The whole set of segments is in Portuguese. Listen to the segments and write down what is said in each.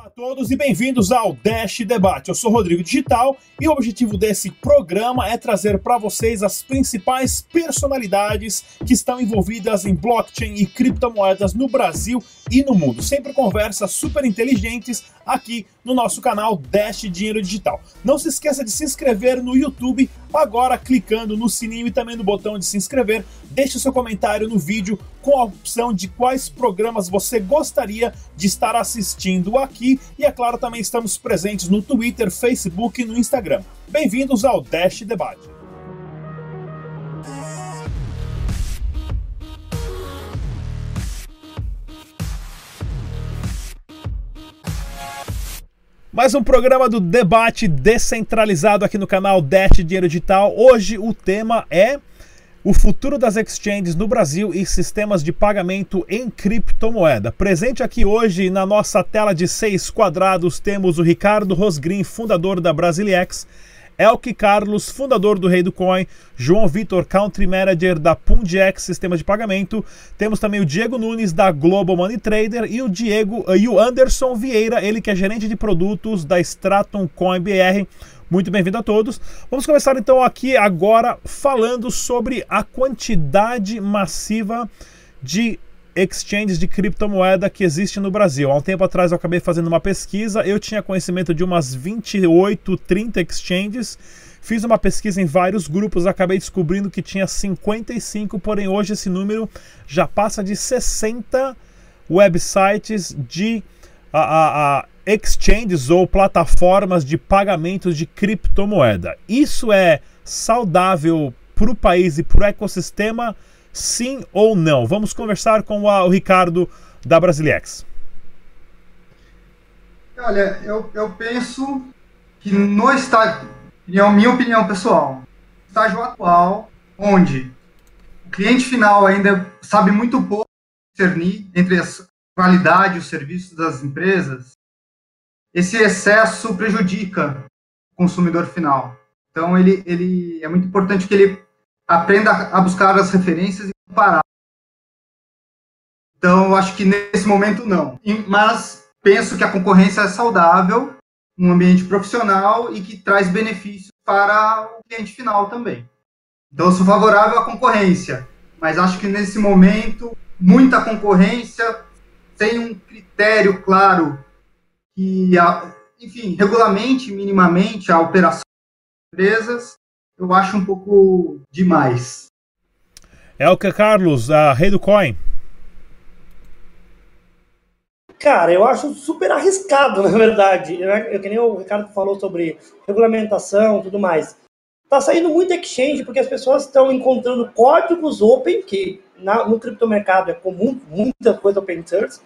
Olá a todos e bem-vindos ao Dash Debate. Eu sou Rodrigo Digital e o objetivo desse programa é trazer para vocês as principais personalidades que estão envolvidas em blockchain e criptomoedas no Brasil e no mundo. Sempre conversas super inteligentes aqui no nosso canal Dash Dinheiro Digital. Não se esqueça de se inscrever no YouTube agora clicando no sininho e também no botão de se inscrever. Deixe seu comentário no vídeo com a opção de quais programas você gostaria de estar assistindo aqui e é claro também estamos presentes no Twitter, Facebook e no Instagram. Bem-vindos ao Dash Debate. Mais um programa do debate descentralizado aqui no canal Dash Dinheiro Digital. Hoje o tema é o futuro das exchanges no Brasil e sistemas de pagamento em criptomoeda. Presente aqui hoje na nossa tela de seis quadrados temos o Ricardo Rosgrim, fundador da Brasiliex, Elke Carlos, fundador do Rei do Coin, João Vitor, Country Manager da Pundiex Sistemas de Pagamento. Temos também o Diego Nunes da Global Money Trader e o Diego e o Anderson Vieira, ele que é gerente de produtos da Stratum Coin BR. Muito bem-vindo a todos. Vamos começar então aqui agora falando sobre a quantidade massiva de exchanges de criptomoeda que existe no Brasil. Há um tempo atrás eu acabei fazendo uma pesquisa, eu tinha conhecimento de umas 28, 30 exchanges. Fiz uma pesquisa em vários grupos, acabei descobrindo que tinha 55, porém hoje esse número já passa de 60 websites de a, a, a exchanges ou plataformas de pagamentos de criptomoeda. Isso é saudável para o país e para o ecossistema? Sim ou não? Vamos conversar com o Ricardo da Brasiliex. Olha, eu, eu penso que no estágio, minha opinião pessoal, estágio atual, onde o cliente final ainda sabe muito pouco discernir entre a qualidade e os serviços das empresas, esse excesso prejudica o consumidor final. Então, ele, ele é muito importante que ele aprenda a buscar as referências e comparar. Então, acho que nesse momento não. Mas penso que a concorrência é saudável, um ambiente profissional e que traz benefícios para o cliente final também. Então, sou favorável à concorrência, mas acho que nesse momento, muita concorrência, sem um critério claro que, enfim, regulamente minimamente a operação das empresas, eu acho um pouco demais. Elka Carlos, a Rei do Coin. Cara, eu acho super arriscado, na verdade. Eu, eu, que nem o Ricardo falou sobre regulamentação e tudo mais. Tá saindo muito exchange porque as pessoas estão encontrando códigos open, que na, no criptomercado é comum, muita coisa open source,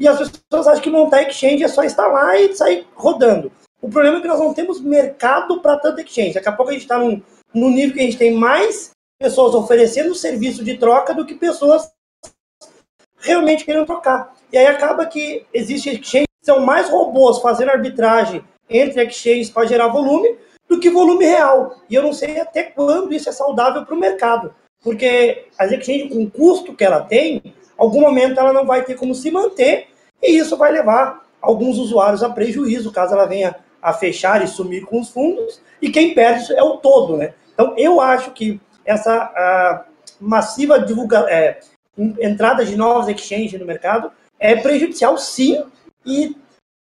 e as pessoas acham que montar exchange é só instalar e sair rodando. O problema é que nós não temos mercado para tanta exchange. Daqui a pouco a gente está num, num nível que a gente tem mais pessoas oferecendo serviço de troca do que pessoas realmente querendo trocar. E aí acaba que existe exchanges que são mais robôs fazendo arbitragem entre exchanges para gerar volume do que volume real. E eu não sei até quando isso é saudável para o mercado. Porque as exchanges, com o custo que ela tem, algum momento ela não vai ter como se manter e isso vai levar alguns usuários a prejuízo, caso ela venha a fechar e sumir com os fundos, e quem perde é o todo, né? Então, eu acho que essa massiva divulga, é, entrada de novos exchanges no mercado é prejudicial, sim, e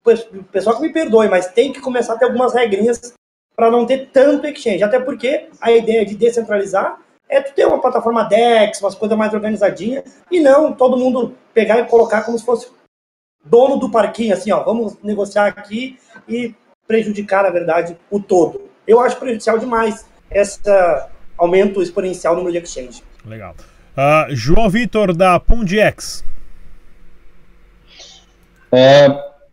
o pessoal que me perdoe, mas tem que começar a ter algumas regrinhas para não ter tanto exchange, até porque a ideia de descentralizar é tu ter uma plataforma DEX, umas coisas mais organizadinhas, e não todo mundo pegar e colocar como se fosse dono do parquinho, assim, ó, vamos negociar aqui e prejudicar, na verdade, o todo. Eu acho prejudicial demais esse aumento exponencial no número de exchange. Legal. Uh, João Vitor, da Pundiex. É,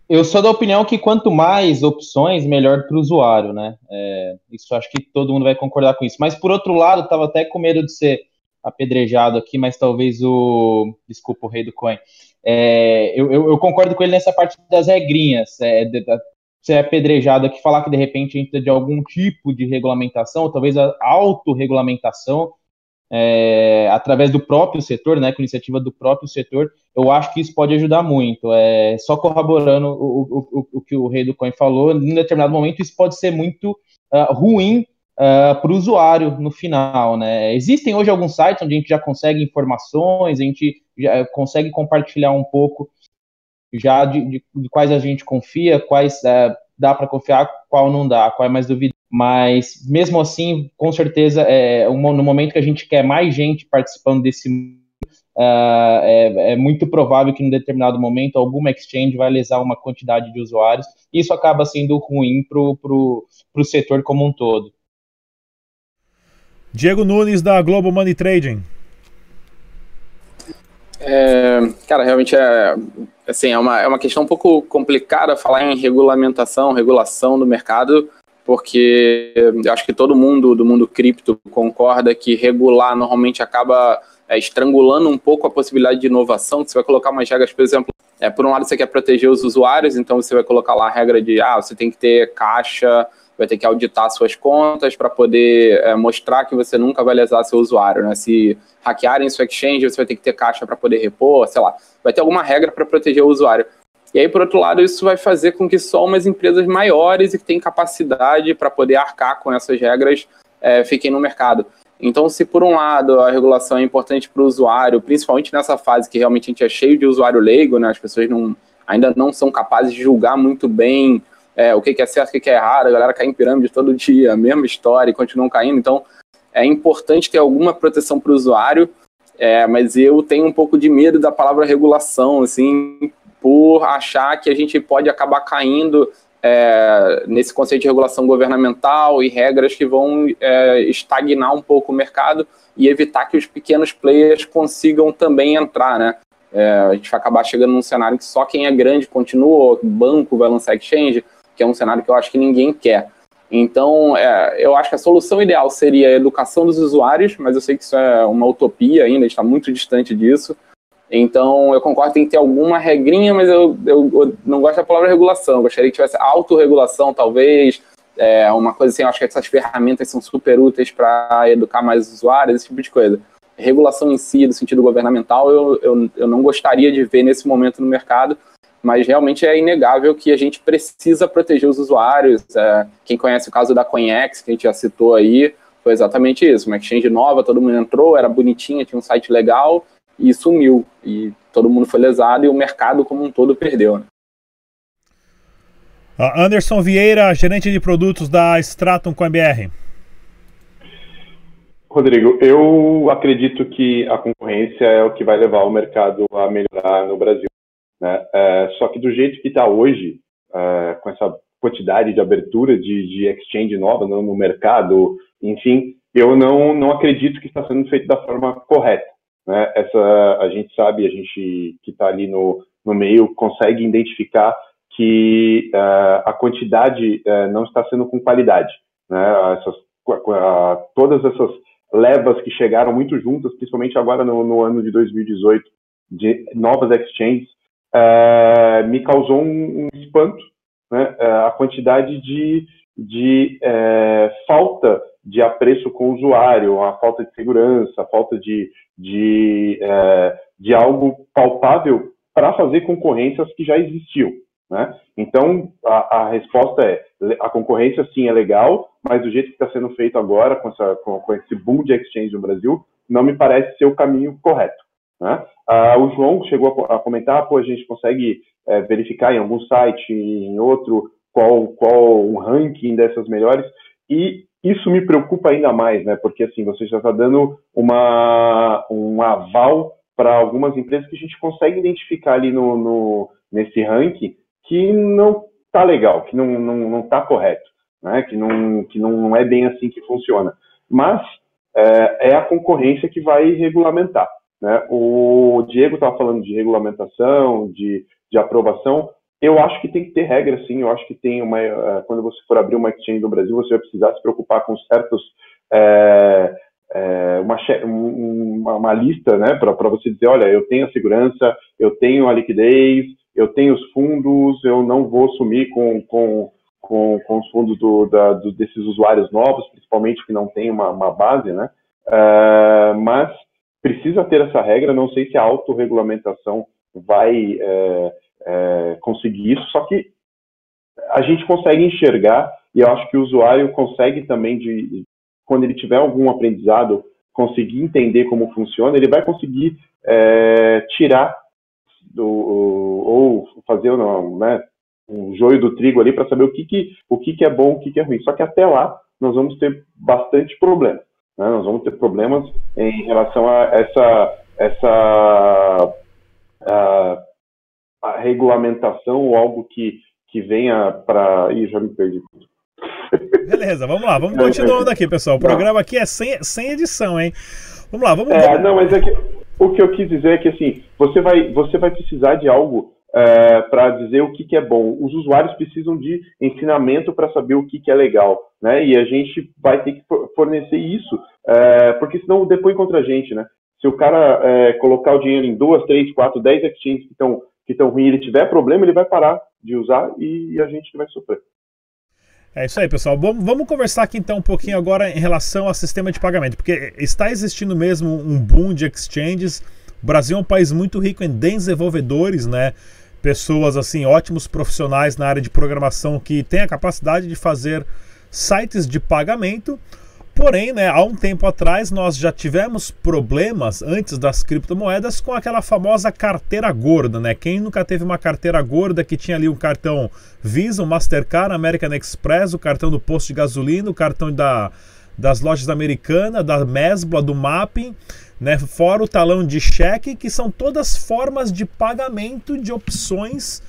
eu sou da opinião que quanto mais opções, melhor para o usuário, né? É, isso acho que todo mundo vai concordar com isso. Mas por outro lado, estava até com medo de ser apedrejado aqui, mas talvez o. Desculpa, o rei do coin. É, eu, eu, eu, concordo com ele nessa parte das regrinhas. É, de, de, ser apedrejado aqui, falar que de repente entra de algum tipo de regulamentação, talvez a autorregulamentação, é, através do próprio setor, né, com iniciativa do próprio setor, eu acho que isso pode ajudar muito. É, só corroborando o, o, o, que o Rei do Coin falou, em determinado momento isso pode ser muito uh, ruim uh, para o usuário no final. Né? Existem hoje alguns sites onde a gente já consegue informações, a gente já consegue compartilhar um pouco já de, de, de quais a gente confia, quais uh, dá para confiar, qual não dá, qual é mais duvidoso. Mas mesmo assim, com certeza, é, no momento que a gente quer mais gente participando desse Uh, é, é, muito provável que em determinado momento alguma exchange vai lesar uma quantidade de usuários. E isso acaba sendo ruim para o setor como um todo. Diego Nunes, da Global Money Trading. É, cara, realmente é, assim, é, uma, é uma questão um pouco complicada falar em regulamentação, regulação do mercado, porque eu acho que todo mundo do mundo cripto concorda que regular normalmente acaba é, estrangulando um pouco a possibilidade de inovação, você vai colocar umas regras, por exemplo, é, por um lado você quer proteger os usuários, então você vai colocar lá a regra de, ah, você tem que ter caixa, vai ter que auditar suas contas para poder é, mostrar que você nunca vai lesar seu usuário, né? Se hackearem sua exchange, você vai ter que ter caixa para poder repor, sei lá. Vai ter alguma regra para proteger o usuário. E aí, por outro lado, isso vai fazer com que só umas empresas maiores e que têm capacidade para poder arcar com essas regras é, fiquem no mercado. Então, se por um lado a regulação é importante para o usuário, principalmente nessa fase que realmente a gente é cheio de usuário leigo, né, as pessoas não, ainda não são capazes de julgar muito bem é, o que, é certo, o que, é errado, a galera cai em pirâmide todo dia, mesma história e continuam caindo. Então, é importante ter alguma proteção para o usuário, é, mas eu tenho um pouco de medo da palavra regulação, assim, por achar que a gente pode acabar caindo é, nesse conceito de regulação governamental e regras que vão é, estagnar um pouco o mercado e evitar que os pequenos players consigam também entrar, né? É, a gente vai acabar chegando num cenário que só quem é grande continua, banco vai lançar exchange, que é um cenário que eu acho que ninguém quer. Então, é, eu acho que a solução ideal seria a educação dos usuários, mas eu sei que isso é uma utopia ainda, está muito distante disso. Então, eu concordo que ter alguma regrinha, mas eu, eu, eu não gosto da palavra regulação. Eu gostaria que tivesse autorregulação, talvez, é, uma coisa assim. Eu acho que essas ferramentas são super úteis para educar mais usuários, esse tipo de coisa. Regulação em si, do sentido governamental, eu, eu, eu não gostaria de ver nesse momento no mercado, mas realmente é inegável que a gente precisa proteger os usuários. É, quem conhece o caso da Coinex, que a gente já citou aí, foi exatamente isso. Uma exchange nova, todo mundo entrou, era bonitinha, tinha um site legal, e sumiu. E todo mundo foi lesado e o mercado como um todo perdeu. Né? Anderson Vieira, gerente de produtos da Stratum com a BR. Rodrigo, eu acredito que a concorrência é o que vai levar o mercado a melhorar no Brasil. Né? É, só que do jeito que está hoje, é, com essa quantidade de abertura de, de exchange nova no, no mercado, enfim, eu não, não acredito que está sendo feito da forma correta. Né? Essa a gente sabe, a gente que está ali no, no meio consegue identificar que uh, a quantidade uh, não está sendo com qualidade. Né? Essas, uh, todas essas levas que chegaram muito juntas, principalmente agora no, no ano de 2018, de novas exchanges, eh, me causou um, um espanto né? a quantidade de, de falta de apreço com o usuário, a falta de segurança, a falta de, de, é, de algo palpável para fazer concorrências que já existiam. Né? Então, a, a, resposta é: a concorrência sim é legal, mas do jeito que está sendo feito agora, com, essa, com, com, esse boom de exchange no Brasil, não me parece ser o caminho correto. Né? Ah, o João chegou a, comentar: pô, a gente consegue é, verificar em algum site, em outro, qual, qual o ranking dessas melhores. E isso me preocupa ainda mais, né? Porque assim, você já está dando uma, um aval para algumas empresas que a gente consegue identificar ali no, no nesse ranking que não está legal, que não não, não tá correto, né? Que não que não é bem assim que funciona. Mas é, é a concorrência que vai regulamentar. Né? O Diego estava falando de regulamentação, de, de aprovação. Eu acho que tem que ter regra, sim. Eu acho que tem uma. Uh, quando você for abrir uma exchange no Brasil, você vai precisar se preocupar com certos. É, é, uma, uma, uma, lista, né, para você dizer: olha, eu tenho a segurança, eu tenho a liquidez, eu tenho os fundos, eu não vou sumir com, com, com, com os fundos do, da, do, desses usuários novos, principalmente que não tem uma, uma base, né? Mas precisa ter essa regra. Não sei se a autorregulamentação vai é, é, conseguir isso, só que a gente consegue enxergar e eu acho que o usuário consegue também de quando ele tiver algum aprendizado conseguir entender como funciona, ele vai conseguir é, tirar do, ou fazer né, um joio do trigo ali para saber o que, que, o que, que é bom, o que, que é ruim. Só que até lá nós vamos ter bastante problema. Né? Nós vamos ter problemas em relação a essa, essa a, a regulamentação ou algo que, que venha para. Ih, já me perdi. Beleza, vamos lá, vamos continuando aqui, pessoal. O programa aqui é sem, sem edição, hein? Vamos lá, vamos É, não, mas é que o que eu quis dizer é que assim, você vai, você vai precisar de algo é, para dizer o que, que é bom. Os usuários precisam de ensinamento para saber o que, que é legal, né? E a gente vai ter que fornecer isso, é, porque senão depõe contra a gente, né? Se o cara é, colocar o dinheiro em duas, três, quatro, dez exchanges que estão que estão ruins, ele tiver problema, ele vai parar de usar e a gente vai sofrer. É isso aí, pessoal. Vamos, conversar aqui então um pouquinho agora em relação ao sistema de pagamento, porque está existindo mesmo um boom de exchanges. O Brasil é um país muito rico em desenvolvedores, né? Pessoas assim, ótimos profissionais na área de programação que têm a capacidade de fazer sites de pagamento. Porém, né, há um tempo atrás nós já tivemos problemas antes das criptomoedas com aquela famosa carteira gorda, né? Quem nunca teve uma carteira gorda que tinha ali um cartão Visa, um Mastercard, American Express, o cartão do posto de gasolina, o cartão da, das lojas americanas, da Mesbla, do Mapping, né? Fora o talão de cheque, que são todas formas de pagamento de opções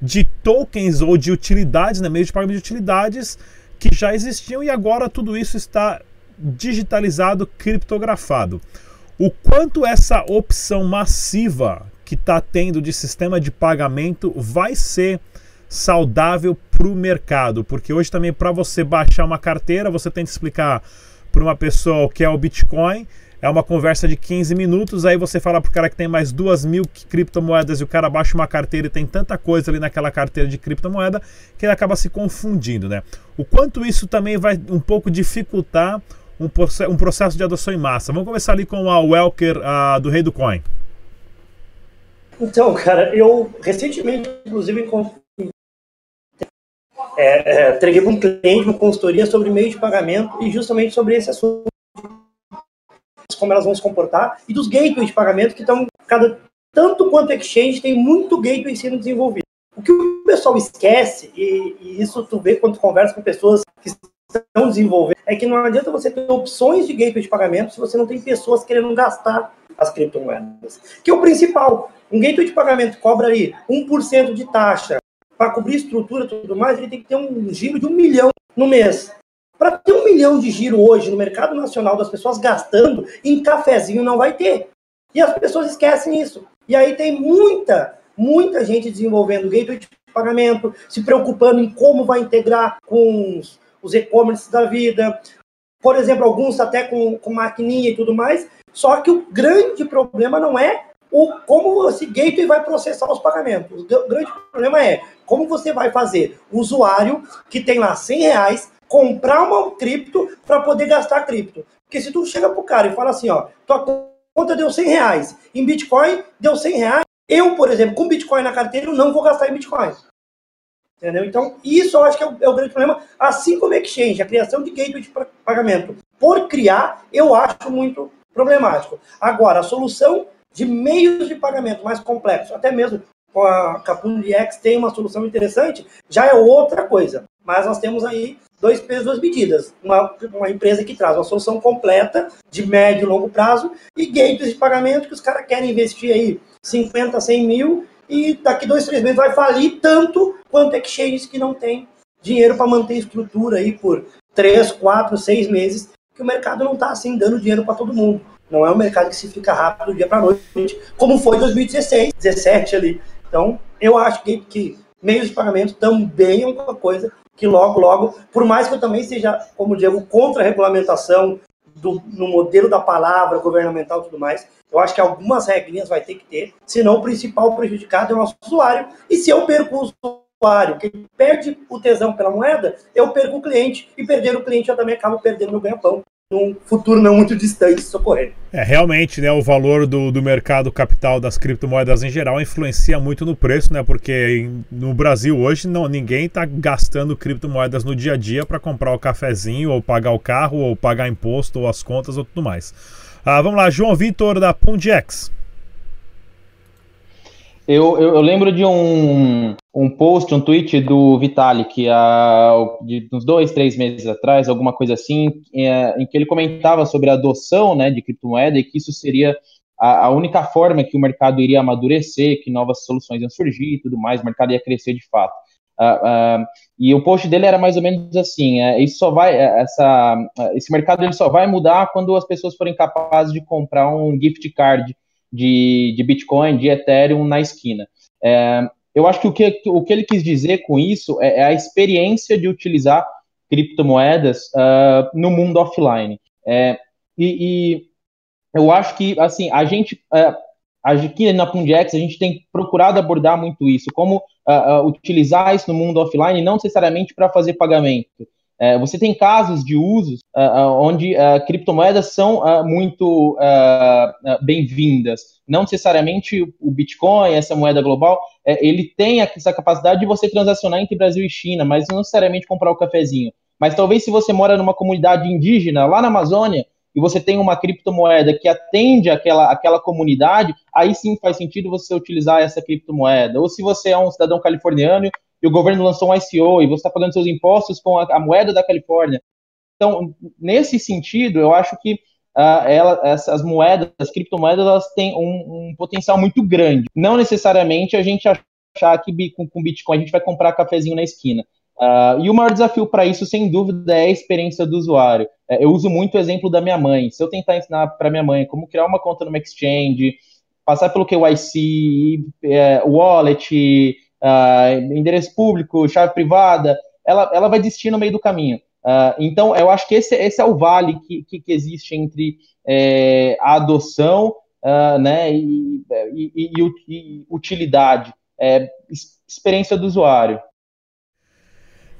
de tokens ou de utilidades, né? Meio de pagamento de utilidades que já existiam e agora tudo isso está digitalizado, criptografado. O quanto essa opção massiva que está tendo de sistema de pagamento vai ser saudável para o mercado? Porque hoje também para você baixar uma carteira, você tem que explicar para uma pessoa o que é o Bitcoin é uma conversa de 15 minutos, aí você fala pro cara que tem mais duas mil criptomoedas e o cara baixa uma carteira e tem tanta coisa ali naquela carteira de criptomoeda que ele acaba se confundindo, né? O quanto isso também vai um pouco dificultar um, um processo de adoção em massa. Vamos começar ali com a Welker uh, do Rei do Coin. Então, cara, eu recentemente, inclusive, é, é, entreguei para um cliente uma consultoria sobre meio de pagamento e justamente sobre esse assunto como elas vão se comportar, e dos gateways de pagamento que estão cada tanto quanto exchange tem muito gateway sendo desenvolvido. O que o pessoal esquece, e, e isso tu vê quando tu conversa com pessoas que estão desenvolvendo, é que não adianta você ter opções de gateway de pagamento se você não tem pessoas querendo gastar as criptomoedas. Que é o principal. Um gateway de pagamento cobra ali 1% de taxa para cobrir estrutura e tudo mais, ele tem que ter um giro de um milhão no mês. Para ter um milhão de giro hoje no mercado nacional das pessoas gastando, em cafezinho não vai ter. E as pessoas esquecem isso. E aí tem muita, muita gente desenvolvendo gateway de pagamento, se preocupando em como vai integrar com os, os e-commerce da vida. Por exemplo, alguns até com, com maquininha e tudo mais. Só que o grande problema não é o, como esse gateway vai processar os pagamentos. O grande problema é como você vai fazer o usuário que tem lá 100 reais comprar uma cripto para poder gastar cripto. Porque se tu chega pro cara e fala assim, ó, tua conta deu 100 reais, em Bitcoin deu 100 reais, eu, por exemplo, com Bitcoin na carteira, eu não vou gastar em Bitcoin. Entendeu? Então, isso eu acho que é o, é o grande problema, assim como exchange, a criação de gateway de pagamento. Por criar, eu acho muito problemático. Agora, a solução de meios de pagamento mais complexos, até mesmo com a Capun X tem uma solução interessante, já é outra coisa. Mas nós temos aí dois pesos, duas medidas. Uma, uma empresa que traz uma solução completa, de médio e longo prazo, e gates de pagamento que os caras querem investir aí 50, 100 mil, e daqui dois, três meses vai falir tanto quanto exchanges que não tem dinheiro para manter estrutura aí por três, quatro, seis meses, que o mercado não está assim dando dinheiro para todo mundo. Não é um mercado que se fica rápido do dia para noite, como foi 2016, 17 ali. Então, eu acho que, que meios de pagamento também é uma coisa que logo, logo, por mais que eu também seja, como Diego, contra a regulamentação do, no modelo da palavra governamental e tudo mais, eu acho que algumas regrinhas vai ter que ter, senão o principal prejudicado é o nosso usuário. E se eu perco o usuário que perde o tesão pela moeda, eu perco o cliente, e perder o cliente eu também acabo perdendo meu ganha-pão, num futuro não muito distante isso ocorrer. É, realmente, né, o valor do, do mercado capital das criptomoedas em geral influencia muito no preço, né? Porque no Brasil hoje não, ninguém está gastando criptomoedas no dia a dia para comprar o cafezinho, ou pagar o carro, ou pagar imposto, ou as contas, ou tudo mais. Ah, vamos lá, João Vitor da Pundex. Eu, eu, eu, lembro de um, um post, um tweet do Vitalik, há, de uns dois, três meses atrás, alguma coisa assim, é, em que ele comentava sobre a adoção né, de criptomoeda e que isso seria a, a, única forma que o mercado iria amadurecer, que novas soluções iam surgir e tudo mais, o mercado ia crescer de fato. Uh, uh, e o post dele era mais ou menos assim: uh, isso só vai, é, essa, esse mercado ele só vai mudar quando as pessoas forem capazes de comprar um gift card de, de Bitcoin, de Ethereum na esquina. É, eu acho que o, que o que ele quis dizer com isso é, é a experiência de utilizar criptomoedas uh, no mundo offline. É, e, e, eu acho que, assim, a gente, uh, aqui na Pundex, a gente tem procurado abordar muito isso, como uh, utilizar isso no mundo offline, não necessariamente para fazer pagamento, você tem casos de usos uh, onde uh, criptomoedas são muito bem-vindas. Não necessariamente o Bitcoin, essa moeda global, é, ele tem essa capacidade de você transacionar entre Brasil e China, mas não necessariamente comprar o cafezinho. Mas talvez se você mora numa comunidade indígena lá na Amazônia e você tem uma criptomoeda que atende aquela, aquela comunidade, aí sim faz sentido você utilizar essa criptomoeda. Ou se você é um cidadão californiano e o governo lançou um ICO e você está pagando seus impostos com a, a, moeda da Califórnia. Então, nesse sentido, eu acho que uh, ela, essas moedas, as criptomoedas, elas têm um, um, potencial muito grande. Não necessariamente a gente achar que com, com Bitcoin a gente vai comprar cafezinho na esquina. Uh, e o maior desafio para isso, sem dúvida, é a experiência do usuário. É, eu uso muito o exemplo da minha mãe. Se eu tentar ensinar para minha mãe como criar uma conta no exchange, passar pelo KYC, é, wallet, uh, endereço público, chave privada, ela, ela vai desistir no meio do caminho. Uh, então, eu acho que esse, esse é o vale que, que, que existe entre é, a adoção uh, né, e, e, e, e utilidade, é, experiência do usuário.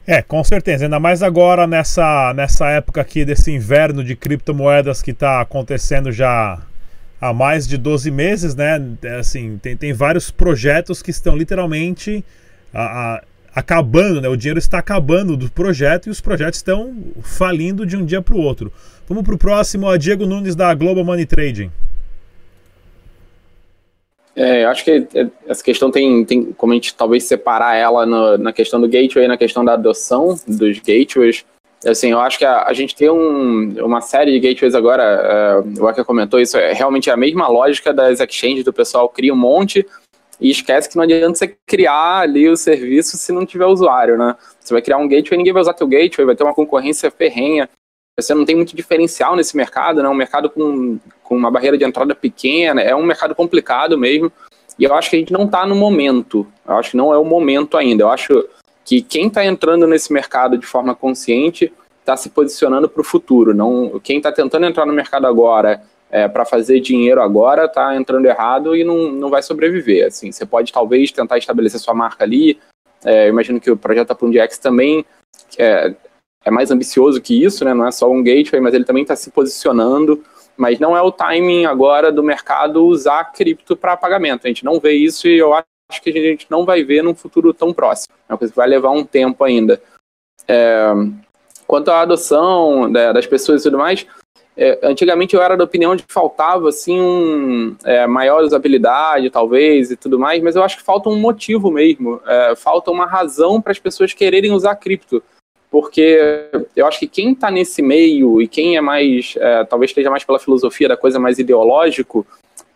É, com certeza. Ainda mais agora nessa, nessa época aqui desse inverno de criptomoedas que está acontecendo já há mais de 12 meses, né? É, assim, tem, tem vários projetos que estão literalmente a, a, acabando, né? O dinheiro está acabando do projeto e os projetos estão falindo de um dia para o outro. Vamos para o próximo, a Diego Nunes da Global Money Trading. É, acho que é, essa questão tem, tem como a gente talvez separar ela no, na questão do gateway, na questão da adoção dos gateways. Assim, eu acho que a, a gente tem um, uma série de gateways agora, uh, o Aka comentou isso, é realmente a mesma lógica das exchanges, do pessoal cria um monte e esquece que não adianta você criar ali o serviço se não tiver usuário, né? Você vai criar um gateway, ninguém vai usar teu gateway, vai ter uma concorrência ferrenha, você não tem muito diferencial nesse mercado, né? Um mercado com, com uma barreira de entrada pequena, é um mercado complicado mesmo, e eu acho que a gente não está no momento, eu acho que não é o momento ainda, eu acho que quem está entrando nesse mercado de forma consciente está se posicionando para o futuro. Não, quem está tentando entrar no mercado agora é, para fazer dinheiro agora está entrando errado e não, não vai sobreviver. Assim, você pode talvez tentar estabelecer sua marca ali. É, imagino que o projeto Apundiex também é, é mais ambicioso que isso, né? Não é só um gateway, mas ele também está se posicionando. Mas não é o timing agora do mercado usar cripto para pagamento. A gente não vê isso e eu acho acho que a gente não vai ver num futuro tão próximo. É uma coisa que vai levar um tempo ainda. É, quanto à adoção né, das pessoas e tudo mais, é, antigamente eu era da opinião de que faltava assim um é, maior usabilidade, talvez, e tudo mais, mas eu acho que falta um motivo mesmo, é, falta uma razão para as pessoas quererem usar cripto. Porque eu acho que quem está nesse meio e quem é mais, é, talvez esteja mais pela filosofia da coisa mais ideológico,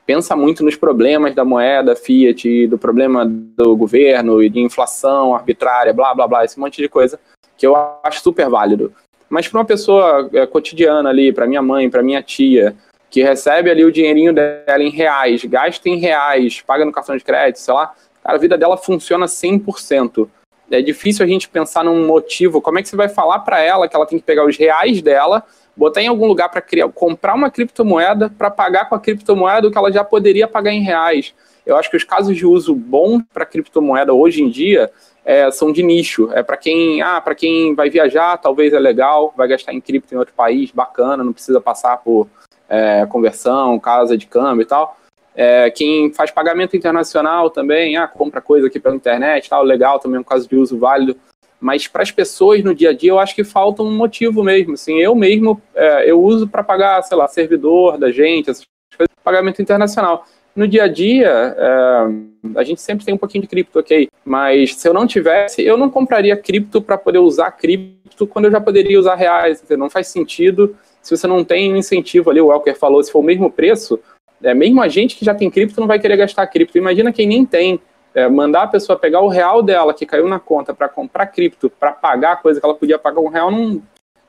pensa muito nos problemas da moeda fiat, do problema do governo e de inflação arbitrária, blá blá blá, esse monte de coisa que eu acho super válido. Mas para uma pessoa é, cotidiana ali, para minha mãe, para minha tia, que recebe ali o dinheirinho dela em reais, gasta em reais, paga no cartão de crédito, sei lá, cara, a vida dela funciona 100%. É difícil a gente pensar num motivo, como é que você vai falar para ela que ela tem que pegar os reais dela botar em algum lugar para criar, comprar uma criptomoeda para pagar com a criptomoeda o que ela já poderia pagar em reais. Eu acho que os casos de uso bom para criptomoeda hoje em dia é, são de nicho. É para quem, ah, para quem vai viajar, talvez é legal, vai gastar em cripto em outro país, bacana, não precisa passar por é, conversão, casa de câmbio e tal. É, quem faz pagamento internacional também, ah, compra coisa aqui pela internet, tal, legal, também é um caso de uso válido. Mas para as pessoas no dia a dia, eu acho que falta um motivo mesmo. Assim, eu mesmo, é, eu uso para pagar, sei lá, servidor da gente, essas coisas, pagamento internacional. No dia a dia, é, a gente sempre tem um pouquinho de cripto, ok? Mas se eu não tivesse, eu não compraria cripto para poder usar cripto quando eu já poderia usar reais. Não faz sentido se você não tem um incentivo ali. O Welker falou, se for o mesmo preço, é, mesmo a gente que já tem cripto não vai querer gastar cripto. Imagina quem nem tem. É, mandar a pessoa pegar o real dela que caiu na conta para comprar cripto, para pagar a coisa que ela podia pagar um real, não,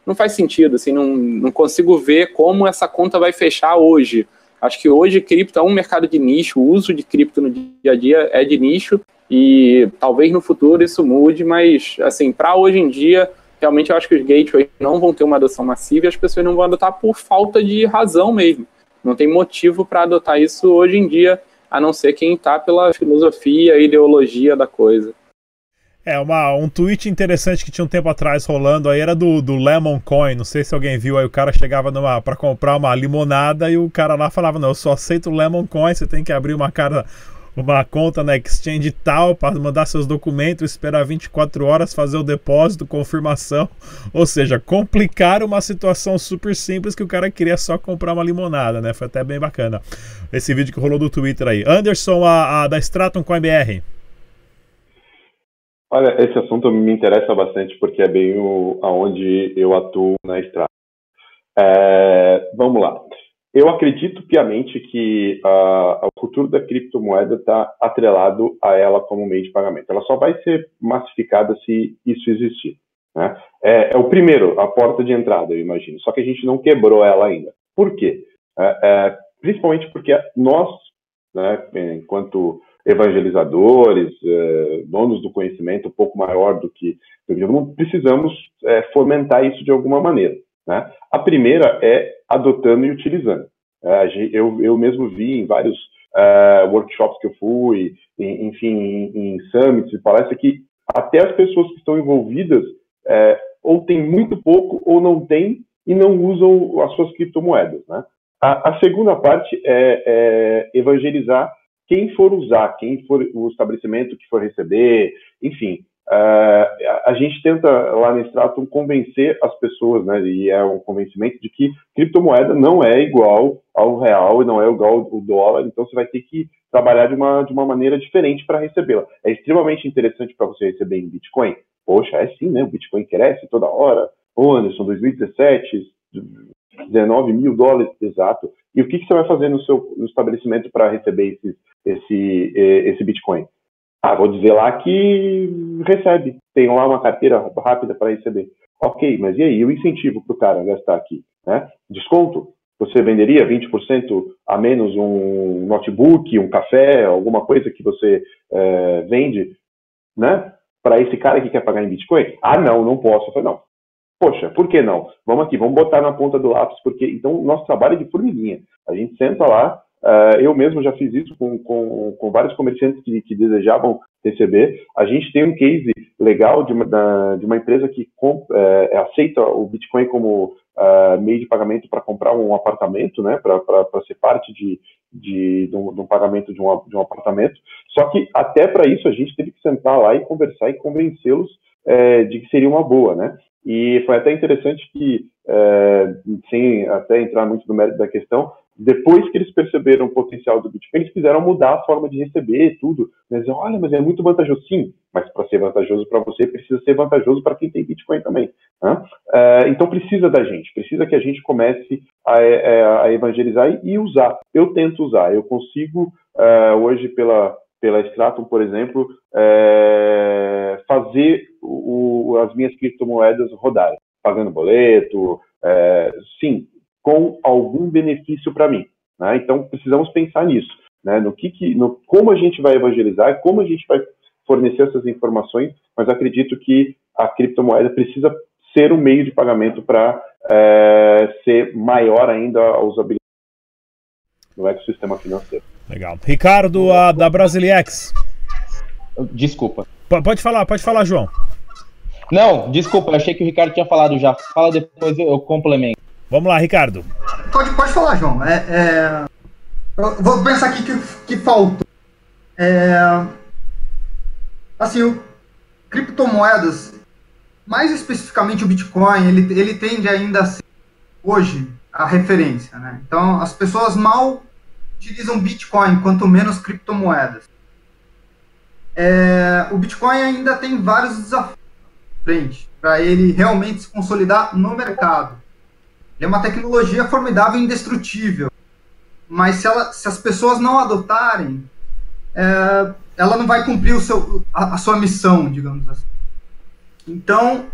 não faz sentido. Assim, não, não consigo ver como essa conta vai fechar hoje. Acho que hoje cripto é um mercado de nicho, o uso de cripto no dia a dia é de nicho e talvez no futuro isso mude, mas assim, para hoje em dia, realmente eu acho que os gateways não vão ter uma adoção massiva e as pessoas não vão adotar por falta de razão mesmo. Não tem motivo para adotar isso hoje em dia, a não ser quem está pela filosofia e ideologia da coisa. É, uma, um tweet interessante que tinha um tempo atrás rolando aí era do, do Lemon Coin. Não sei se alguém viu aí. O cara chegava para comprar uma limonada e o cara lá falava: Não, eu só aceito Lemon Coin. Você tem que abrir uma cara, uma conta na exchange tal para mandar seus documentos, esperar 24 horas, fazer o depósito, confirmação. Ou seja, complicar uma situação super simples que o cara queria só comprar uma limonada, né? Foi até bem bacana esse vídeo que rolou do Twitter aí. Anderson, a, a da Stratum Coin BR. Olha, esse assunto me interessa bastante porque é bem o, aonde eu atuo na estrada. É, vamos lá. Eu acredito piamente que uh, o futuro da criptomoeda está atrelado a ela como meio de pagamento. Ela só vai ser massificada se isso existir. Né? É, é, o primeiro, a porta de entrada, eu imagino. Só que a gente não quebrou ela ainda. Por quê? É, é, principalmente porque nós, né, enquanto evangelizadores, eh, donos do conhecimento um pouco maior do que não precisamos eh, fomentar isso de alguma maneira. Né? A primeira é adotando e utilizando. Eh, eu, eu mesmo vi em vários workshops que eu fui, em, enfim, em, em summits e palestras, que até as pessoas que estão envolvidas ou têm muito pouco ou não têm e não usam as suas criptomoedas. Né? A, a segunda parte é, é evangelizar quem for usar, quem for o estabelecimento que for receber, enfim, uh, a gente tenta lá no Stratum convencer as pessoas, né, e é um convencimento de que criptomoeda não é igual ao real e não é igual ao dólar, então você vai ter que trabalhar de uma, de uma maneira diferente para recebê-la. É extremamente interessante para você receber em Bitcoin? Poxa, é sim, né? O Bitcoin cresce toda hora. Ô, Anderson, 2017, 19 mil dólares, exato. E o que, que você vai fazer no seu no estabelecimento para receber esses, esse, esse Bitcoin? Ah, vou dizer lá que recebe. Tem lá uma carteira rápida para receber. Ok, mas e aí? O incentivo para o cara gastar aqui? Né? Desconto? Você venderia 20% a menos um notebook, um café, alguma coisa que você é, vende, né? Para esse cara que quer pagar em Bitcoin? Ah, não, não posso. Eu falei, não, Poxa, por que não? Vamos aqui, vamos botar na ponta do lápis, porque então nosso trabalho é de formiguinha. A gente senta lá, uh, eu mesmo já fiz isso com, com, com vários comerciantes que, que, desejavam receber. A gente tem um case legal de uma, de uma empresa que uh, aceita o Bitcoin como uh, meio de pagamento para comprar um apartamento, né, para ser parte de, de, de, um, de um pagamento de um, de um apartamento. Só que até para isso a gente teve que sentar lá e conversar e convencê-los é, de que seria uma boa, né? E foi até interessante que, é, sem até entrar muito no mérito da questão, depois que eles perceberam o potencial do Bitcoin, eles quiseram mudar a forma de receber tudo. Mas olha, mas é muito vantajoso. Sim, mas para ser vantajoso para você, precisa ser vantajoso para quem tem Bitcoin também. Né? É, então precisa da gente, precisa que a gente comece a, é, a evangelizar e usar. Eu tento usar, eu consigo hoje pela pela Stratum, por exemplo, é, fazer o, as minhas criptomoedas rodarem, pagando boleto, é, sim, com algum benefício para mim. Né? Então, precisamos pensar nisso, né? no que, que no, como a gente vai evangelizar, como a gente vai fornecer essas informações, mas acredito que a criptomoeda precisa ser um meio de pagamento para é, ser maior ainda a usabilidade no ecossistema financeiro. Legal. Ricardo, a, da Brasiliex. Desculpa. Pode falar, pode falar, João. Não, desculpa, achei que o Ricardo tinha falado já. Fala depois, eu complemento. Vamos lá, Ricardo. Pode, pode falar, João. É, é... vou pensar aqui que, que falta. É... Assim, o... criptomoedas, mais especificamente o Bitcoin, ele, ele tende ainda a ser, hoje, a referência. Né? Então, as pessoas mal utilizam Bitcoin, quanto menos criptomoedas. É... O Bitcoin ainda tem vários desafios frente para ele realmente se consolidar no mercado. É uma tecnologia formidável e indestrutível, mas se, ela, se as pessoas não adotarem, é, ela não vai cumprir o seu, a, a sua missão, digamos assim. Então,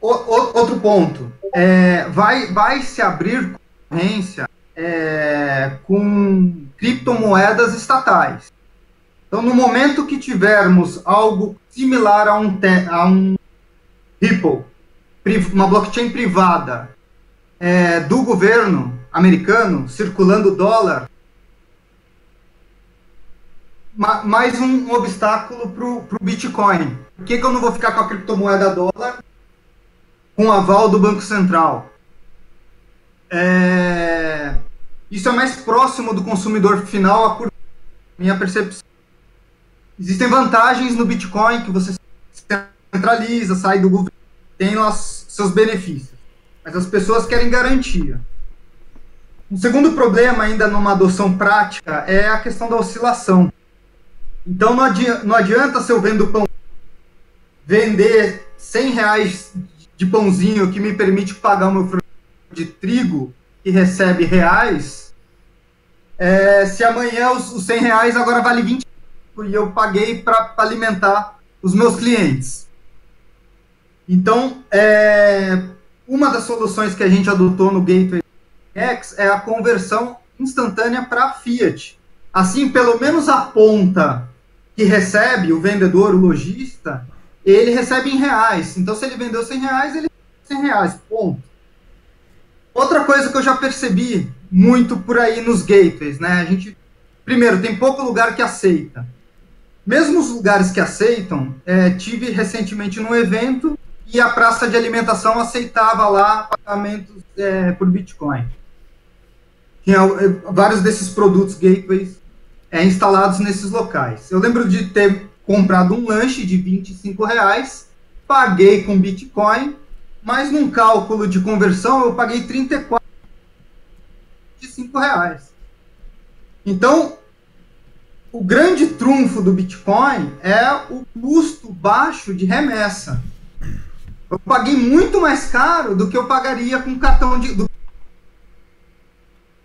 o, o, outro ponto, é, vai, vai se abrir concorrência é, com criptomoedas estatais. Então, no momento que tivermos algo similar a um, a um Ripple, uma blockchain privada é, do governo americano circulando dólar, ma mais um, um obstáculo para o Bitcoin. Por que, que eu não vou ficar com a criptomoeda dólar com aval do Banco Central? É, isso é mais próximo do consumidor final, a minha percepção. Existem vantagens no Bitcoin que você centraliza, sai do governo, tem os seus benefícios. Mas as pessoas querem garantia. Um segundo problema, ainda numa adoção prática, é a questão da oscilação. Então não adianta, não adianta se eu vendo pão, vender 100 reais de pãozinho que me permite pagar o meu de trigo, que recebe reais, é, se amanhã os, os 100 reais agora vale 20 e eu paguei para alimentar os meus clientes. Então, é, uma das soluções que a gente adotou no Gateway X é a conversão instantânea para Fiat. Assim, pelo menos a ponta que recebe o vendedor, o lojista, ele recebe em reais. Então, se ele vendeu 100 reais, ele 100 reais, ponto. Outra coisa que eu já percebi muito por aí nos gateways, né? A gente, primeiro, tem pouco lugar que aceita. Mesmo os lugares que aceitam, é, tive recentemente num evento e a praça de alimentação aceitava lá pagamentos é, por Bitcoin. Tinha é, vários desses produtos gateways é, instalados nesses locais. Eu lembro de ter comprado um lanche de 25 reais, paguei com Bitcoin, mas num cálculo de conversão eu paguei 34 de 5 reais. Então, o grande trunfo do Bitcoin é o custo baixo de remessa. Eu paguei muito mais caro do que eu pagaria com cartão de. Do,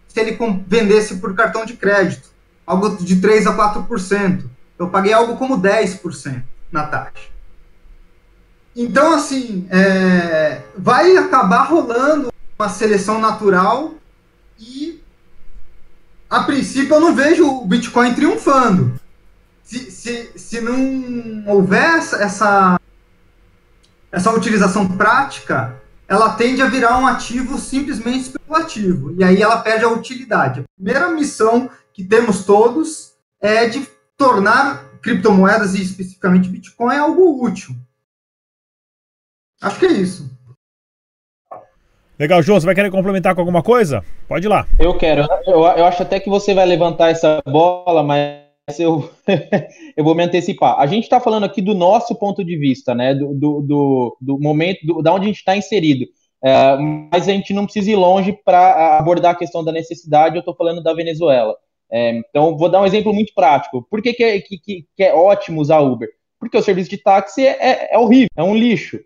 se ele vendesse por cartão de crédito. Algo de 3 a 4%. Eu paguei algo como 10% na taxa. Então, assim, é, vai acabar rolando uma seleção natural e a princípio eu não vejo o Bitcoin triunfando. Se, se, se não houver essa, essa utilização prática, ela tende a virar um ativo simplesmente especulativo. E aí ela perde a utilidade. A primeira missão que temos todos é de tornar criptomoedas e especificamente Bitcoin algo útil. Acho que é isso. Legal, João, você vai querer complementar com alguma coisa? Pode ir lá. Eu quero. Eu, eu acho até que você vai levantar essa bola, mas eu, eu vou me antecipar. A gente está falando aqui do nosso ponto de vista, né? Do, do, do, do momento, do, da onde a gente está inserido. É, mas a gente não precisa ir longe para abordar a questão da necessidade. Eu estou falando da Venezuela. É, então, vou dar um exemplo muito prático. Por que, que, é, que, que é ótimo usar Uber? Porque o serviço de táxi é, é, é horrível, é um lixo.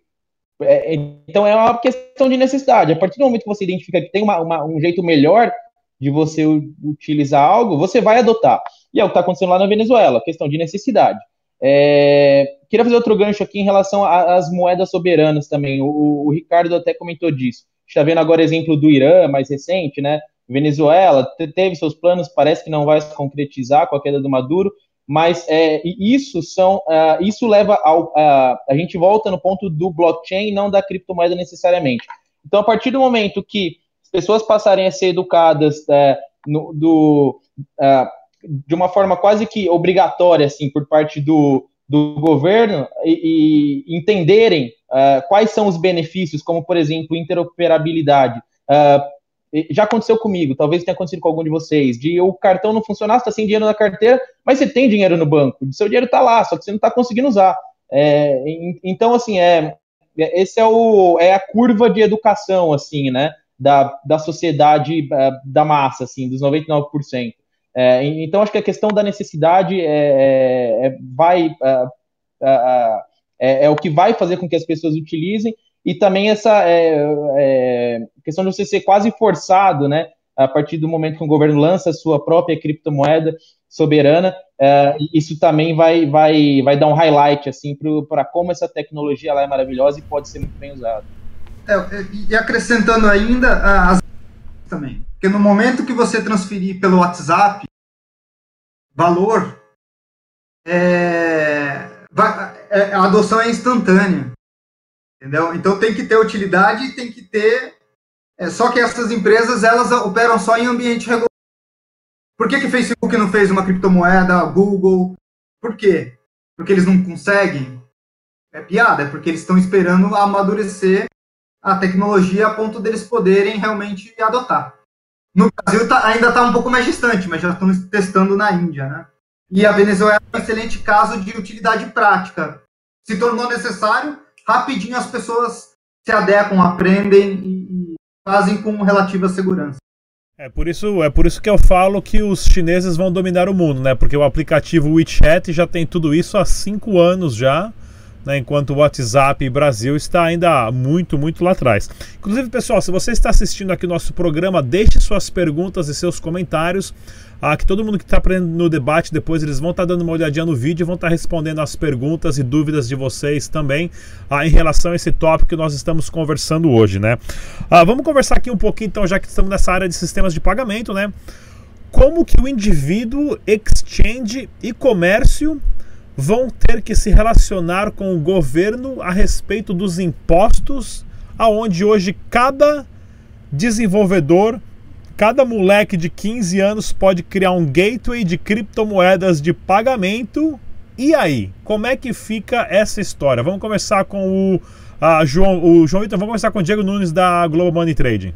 É, então é uma questão de necessidade. A partir do momento que você identifica que tem uma, uma, um jeito melhor de você utilizar algo, você vai adotar. E é o que está acontecendo lá na Venezuela, questão de necessidade. É, queria fazer outro gancho aqui em relação às moedas soberanas também. O, o Ricardo até comentou disso. Está vendo agora exemplo do Irã, mais recente, né? Venezuela teve seus planos, parece que não vai se concretizar com a queda do Maduro, mas é, isso são uh, isso leva ao uh, a gente volta no ponto do blockchain não da criptomoeda necessariamente então a partir do momento que as pessoas passarem a ser educadas uh, no, do uh, de uma forma quase que obrigatória, assim, por parte do, do governo e, e entenderem uh, quais são os benefícios, como, por exemplo, interoperabilidade. Uh, já aconteceu comigo, talvez tenha acontecido com algum de vocês, de o cartão não funcionar, você está sem dinheiro na carteira, mas você tem dinheiro no banco, seu dinheiro está lá, só que você não está conseguindo usar. É, então, assim, é, é, esse é, o, é a curva de educação, assim, né, da, da sociedade da massa, assim, dos 99%. É, então, acho que a questão da necessidade é, é, é vai, é, é, o que vai fazer com que as pessoas utilizem, e também essa questão de você ser quase forçado, né, a partir do momento que o governo lança a sua própria criptomoeda soberana, isso também vai, vai, vai dar um highlight assim para como essa tecnologia lá é maravilhosa e pode ser muito bem usada. e acrescentando ainda as também. Porque no momento que você transferir pelo WhatsApp valor, é, é, a adoção é instantânea. Entendeu? Então tem que ter utilidade tem que ter. É, só que essas empresas elas operam só em ambiente regulado. Por que, que Facebook não fez uma criptomoeda, Google? Por quê? Porque eles não conseguem? É piada, é porque eles estão esperando amadurecer a tecnologia a ponto deles poderem realmente adotar. No Brasil tá, ainda está um pouco mais distante, mas já estão testando na Índia, né? E a Venezuela é um excelente caso de utilidade prática. Se tornou necessário, rapidinho as pessoas se adequam, aprendem e fazem com relativa segurança. É por isso, é por isso que eu falo que os chineses vão dominar o mundo, né? Porque o aplicativo WeChat já tem tudo isso há cinco anos já né, enquanto o WhatsApp Brasil está ainda muito, muito lá atrás. Inclusive, pessoal, se você está assistindo aqui o nosso programa, deixe suas perguntas e seus comentários. Ah, que todo mundo que está aprendendo no debate, depois eles vão estar tá dando uma olhadinha no vídeo e vão estar tá respondendo as perguntas e dúvidas de vocês também ah, em relação a esse tópico que nós estamos conversando hoje, né? Ah, vamos conversar aqui um pouquinho, então, já que estamos nessa área de sistemas de pagamento, né? Como que o indivíduo, exchange e comércio vão ter que se relacionar com o governo a respeito dos impostos, aonde hoje cada desenvolvedor, cada moleque de 15 anos pode criar um gateway de criptomoedas de pagamento. E aí, como é que fica essa história? Vamos começar com o a João, o João Vitor, vamos começar com o Diego Nunes da Global Money Trading.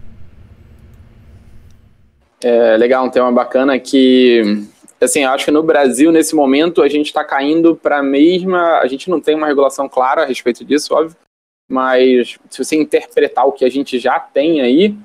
É legal, um tema bacana que assim, acho que no Brasil, nesse momento, a gente está caindo para a mesma. A gente não tem uma regulação clara a respeito disso, óbvio, mas se você interpretar o que a gente já tem aí,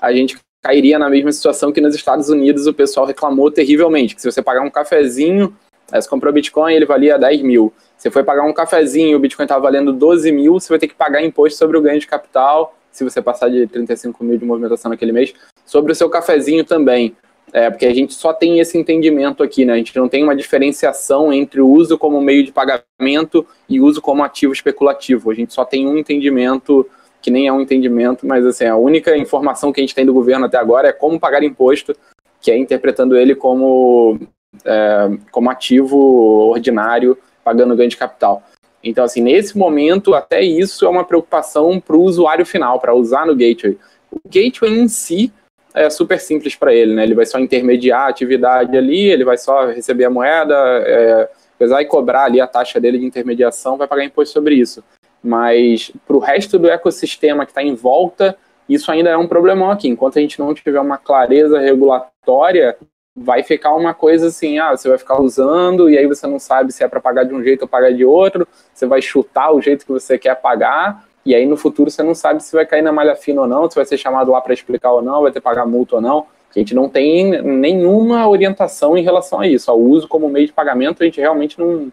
a gente cairia na mesma situação que nos Estados Unidos o pessoal reclamou terrivelmente, que se você pagar um cafezinho, você comprou Bitcoin, ele valia 10 mil. Você foi pagar um cafezinho, o Bitcoin estava valendo 12 mil, você vai ter que pagar imposto sobre o ganho de capital, se você passar de 35 mil de movimentação naquele mês, sobre o seu cafezinho também. É, porque a gente só tem esse entendimento aqui, né? A gente não tem uma diferenciação entre o uso como meio de pagamento e uso como ativo especulativo. A gente só tem um entendimento que nem é um entendimento, mas assim, a única informação que a gente tem do governo até agora é como pagar imposto, que é interpretando ele como, é, como ativo ordinário, pagando ganho de capital. Então, assim, nesse momento, até isso é uma preocupação para o usuário final, para usar no gateway. O gateway em si é super simples para ele, né? Ele vai só intermediar a atividade ali, ele vai só receber a moeda, é, pesar e cobrar ali a taxa dele de intermediação, vai pagar imposto sobre isso. Mas para o resto do ecossistema que está em volta, isso ainda é um problemão aqui. Enquanto a gente não tiver uma clareza regulatória, vai ficar uma coisa assim, ah, você vai ficar usando e aí você não sabe se é para pagar de um jeito ou pagar de outro, você vai chutar o jeito que você quer pagar e aí no futuro você não sabe se vai cair na malha fina ou não, se vai ser chamado lá para explicar ou não, vai ter que pagar multa ou não. A gente não tem nenhuma orientação em relação a isso. Ao uso como meio de pagamento, a gente realmente não,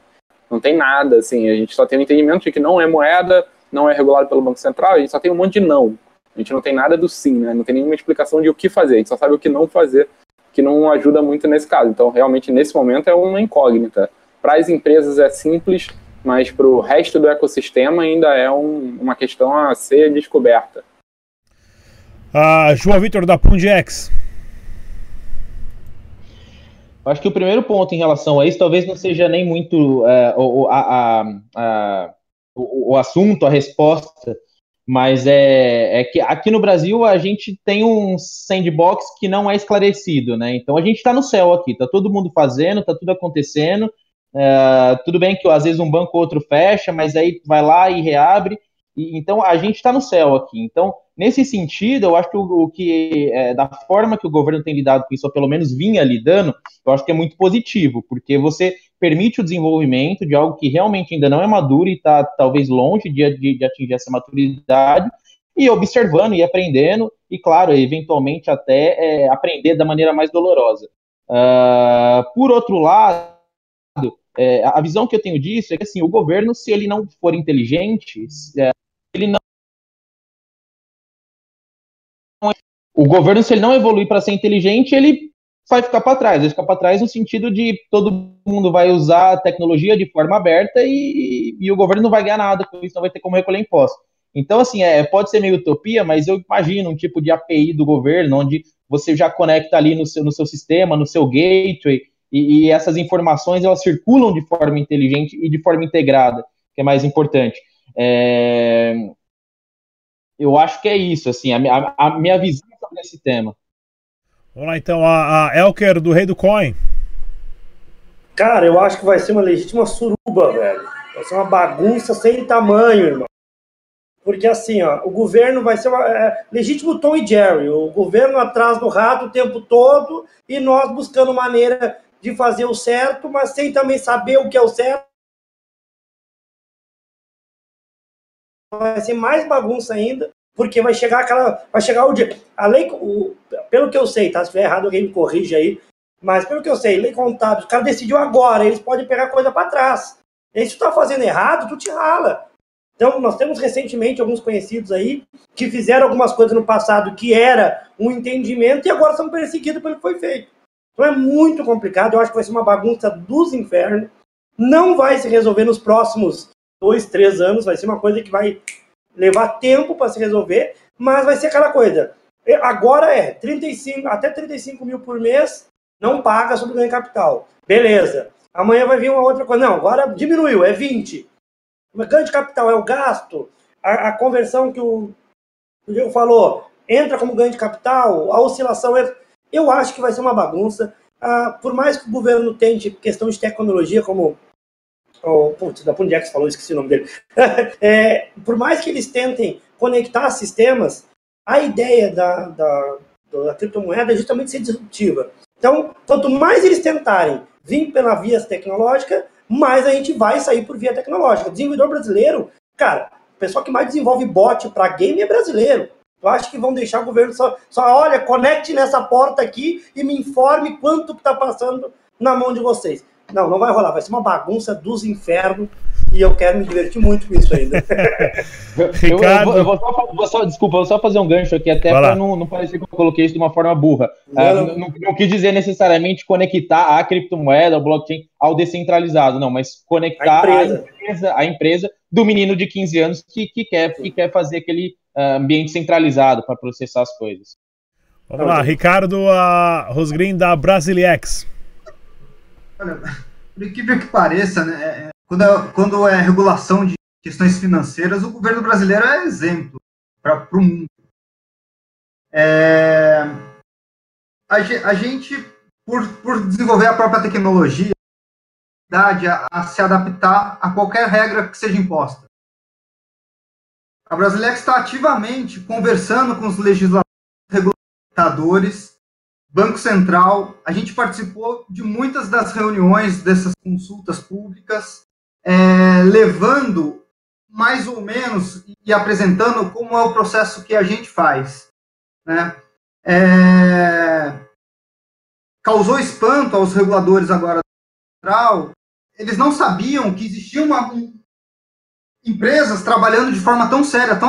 não tem nada. Assim, a gente só tem o entendimento de que não é moeda, não é regulado pelo Banco Central, a gente só tem um monte de não. A gente não tem nada do sim, né? não tem nenhuma explicação de o que fazer, a gente só sabe o que não fazer, que não ajuda muito nesse caso. Então, realmente, nesse momento é uma incógnita. Para as empresas é simples, mas para o resto do ecossistema ainda é um, uma questão a ser descoberta. Ah, João Vitor da Pundex. Acho que o primeiro ponto em relação a isso talvez não seja nem muito é, o, a, a, a, o, o, assunto, a resposta, Mas é, é que aqui no Brasil a gente tem um sandbox que não é esclarecido, né? Então a gente está no céu aqui, tá todo mundo fazendo, tá tudo acontecendo. É, tudo bem que às vezes um banco ou outro fecha, mas aí vai lá e reabre. E, então a gente está no céu aqui. Então, nesse sentido, eu acho que o, o que é, da forma que o governo tem lidado com isso, ou pelo menos vinha lidando, eu acho que é muito positivo, porque você permite o desenvolvimento de algo que realmente ainda não é maduro e está talvez longe de, de, de atingir essa maturidade, e observando e aprendendo, e claro, eventualmente até é, aprender da maneira mais dolorosa. Uh, por outro lado, é, a visão que eu tenho disso é que assim, o governo, se ele não for inteligente, é, ele não. O governo, se ele não evoluir para ser inteligente, ele vai ficar para trás. Vai ficar para trás no sentido de todo mundo vai usar a tecnologia de forma aberta e, e o governo não vai ganhar nada com isso, não vai ter como recolher impostos. Então, assim, é, pode ser meio utopia, mas eu imagino um tipo de API do governo, onde você já conecta ali no seu, no seu sistema, no seu gateway, e, e essas informações elas circulam de forma inteligente e de forma integrada, que é mais importante. É, eu acho que é isso, assim, a, a, a minha visão sobre esse tema. Vamos lá então, a, a Elker do Rei do Coin. Cara, eu acho que vai ser uma legítima suruba, velho. Vai ser uma bagunça sem tamanho, irmão. Porque assim, ó, o governo vai ser uma, é, legítimo Tom e Jerry, o governo atrás do rato o tempo todo e nós buscando maneira de fazer o certo, mas sem também saber o que é o certo. Vai ser mais bagunça ainda porque vai chegar aquela. Vai chegar o dia. A lei, o, pelo que eu sei, tá? Se estiver errado, alguém me corrige aí. Mas pelo que eu sei, lei contábil, o cara decidiu agora, eles podem pegar coisa para trás. E se tu tá fazendo errado, tu te rala. Então, nós temos recentemente alguns conhecidos aí que fizeram algumas coisas no passado que era um entendimento e agora são perseguidos pelo que foi feito. Então é muito complicado, eu acho que vai ser uma bagunça dos infernos. Não vai se resolver nos próximos dois, três anos, vai ser uma coisa que vai levar tempo para se resolver, mas vai ser aquela coisa. Agora é 35, até 35 mil por mês, não paga sobre ganho capital. Beleza. Amanhã vai vir uma outra coisa. Não, agora diminuiu, é 20. O ganho de capital é o gasto, a, a conversão que o, o Diego falou, entra como ganho de capital, a oscilação é. Eu acho que vai ser uma bagunça. Ah, por mais que o governo tente questão de tecnologia, como oh, putz, da Pundex falou, esqueci o nome dele. é, por mais que eles tentem conectar sistemas, a ideia da, da, da criptomoeda é justamente ser disruptiva. Então, quanto mais eles tentarem vir pela via tecnológica, mais a gente vai sair por via tecnológica. O desenvolvedor brasileiro, cara, o pessoal que mais desenvolve bot para game é brasileiro. Eu acho que vão deixar o governo só, só, olha, conecte nessa porta aqui e me informe quanto está passando na mão de vocês. Não, não vai rolar. Vai ser uma bagunça dos infernos e eu quero me divertir muito com isso ainda. Ricardo... eu, eu, vou, só, vou só, desculpa, vou só fazer um gancho aqui, até para não, não parecer que eu coloquei isso de uma forma burra. Não, uh, não, não, não, quis dizer necessariamente conectar a criptomoeda, o blockchain, ao descentralizado, não, mas conectar a empresa, a empresa, a empresa do menino de 15 anos que, que, quer, que quer fazer aquele ambiente centralizado para processar as coisas. Vamos lá, Ricardo uh, Rosgrim da Brasiliex. Olha, por incrível que pareça, né, é, é, quando, é, quando é regulação de questões financeiras, o governo brasileiro é exemplo para o mundo. É, a, a, gente, por, por desenvolver a própria tecnologia, a, a se adaptar a qualquer regra que seja imposta. A Brasileira está ativamente conversando com os legisladores, reguladores, Banco Central, a gente participou de muitas das reuniões dessas consultas públicas, é, levando mais ou menos e apresentando como é o processo que a gente faz. Né? É, causou espanto aos reguladores agora da Central, eles não sabiam que existiam uma, um, empresas trabalhando de forma tão séria, tão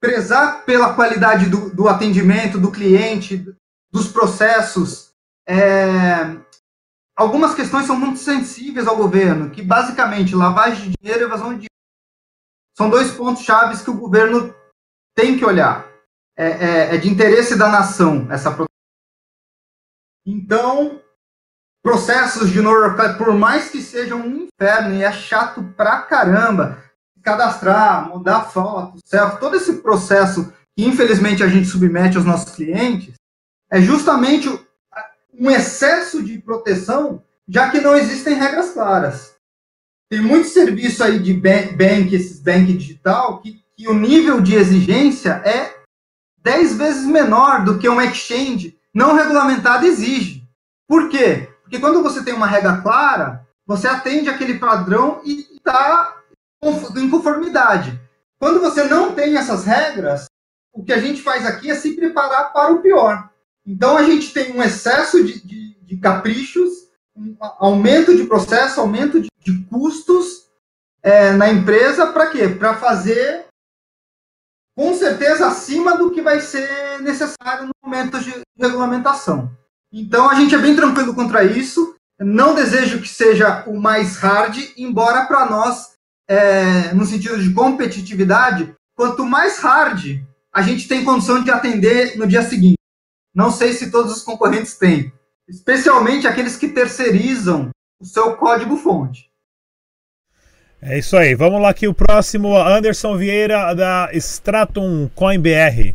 prezar pela qualidade do, do atendimento do cliente, dos processos. É, algumas questões são muito sensíveis ao governo, que basicamente lavagem de dinheiro e evasão de dinheiro são dois pontos chaves que o governo tem que olhar. É, é, é de interesse da nação essa Então, processos de no por mais que sejam um inferno e é chato pra caramba, cadastrar, mudar foto, selfie, todo esse processo que infelizmente a gente submete aos nossos clientes, é justamente um excesso de proteção, já que não existem regras claras. Tem muito serviço aí de bank, esses bank digital, que, que o nível de exigência é 10 vezes menor do que um exchange não regulamentado exige. Por quê? Porque quando você tem uma regra clara, você atende aquele padrão e está em conformidade. Quando você não tem essas regras, o que a gente faz aqui é se preparar para o pior. Então a gente tem um excesso de, de, de caprichos, um aumento de processo, aumento de, de custos é, na empresa, para quê? Para fazer com certeza acima do que vai ser necessário no momento de regulamentação. Então a gente é bem tranquilo contra isso. Não desejo que seja o mais hard, embora para nós, é, no sentido de competitividade, quanto mais hard, a gente tem condição de atender no dia seguinte. Não sei se todos os concorrentes têm, especialmente aqueles que terceirizam o seu código-fonte. É isso aí. Vamos lá aqui o próximo, Anderson Vieira da Stratum Coin BR.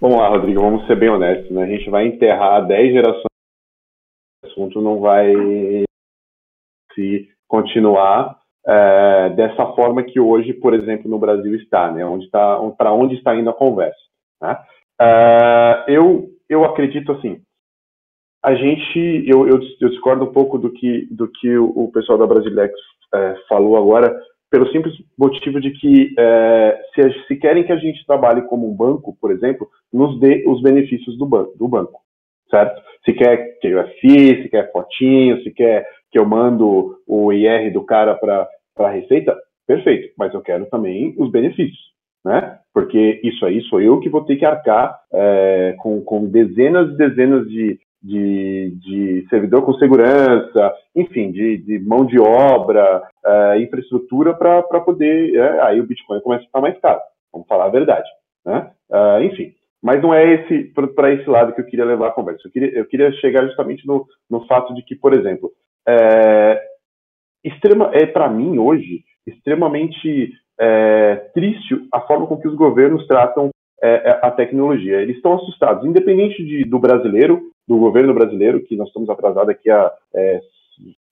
Vamos lá, Rodrigo, vamos ser bem honestos, né? A gente vai enterrar 10 gerações o assunto não vai se continuar é, dessa forma que hoje, por exemplo, no Brasil está, né? Onde está, para onde está indo a conversa? Né? É, eu, eu acredito assim. A gente, eu, eu, eu, discordo um pouco do que do que o, pessoal da Brasilex é, falou agora pelo simples motivo de que é, se, se, querem que a gente trabalhe como um banco, por exemplo, nos dê os benefícios do, do banco, certo? Se quer que eu FI, se quer fotinho, se quer que eu mando o IR do cara para a receita, perfeito, mas eu quero também os benefícios, né? Porque isso aí sou eu que vou ter que arcar é, com, com dezenas e dezenas de, de, de servidor com segurança, enfim, de, de mão de obra, uh, infraestrutura para poder. Uh, aí o Bitcoin começa a ficar mais caro, vamos falar a verdade. Né? Uh, enfim, mas não é esse para esse lado que eu queria levar a conversa. Eu queria, eu queria chegar justamente no, no fato de que, por exemplo, é, extrema, é para mim hoje extremamente é, triste a forma com que os governos tratam é, é a tecnologia. Eles estão assustados, independente de, do brasileiro, do governo brasileiro, que nós estamos atrasados aqui há é,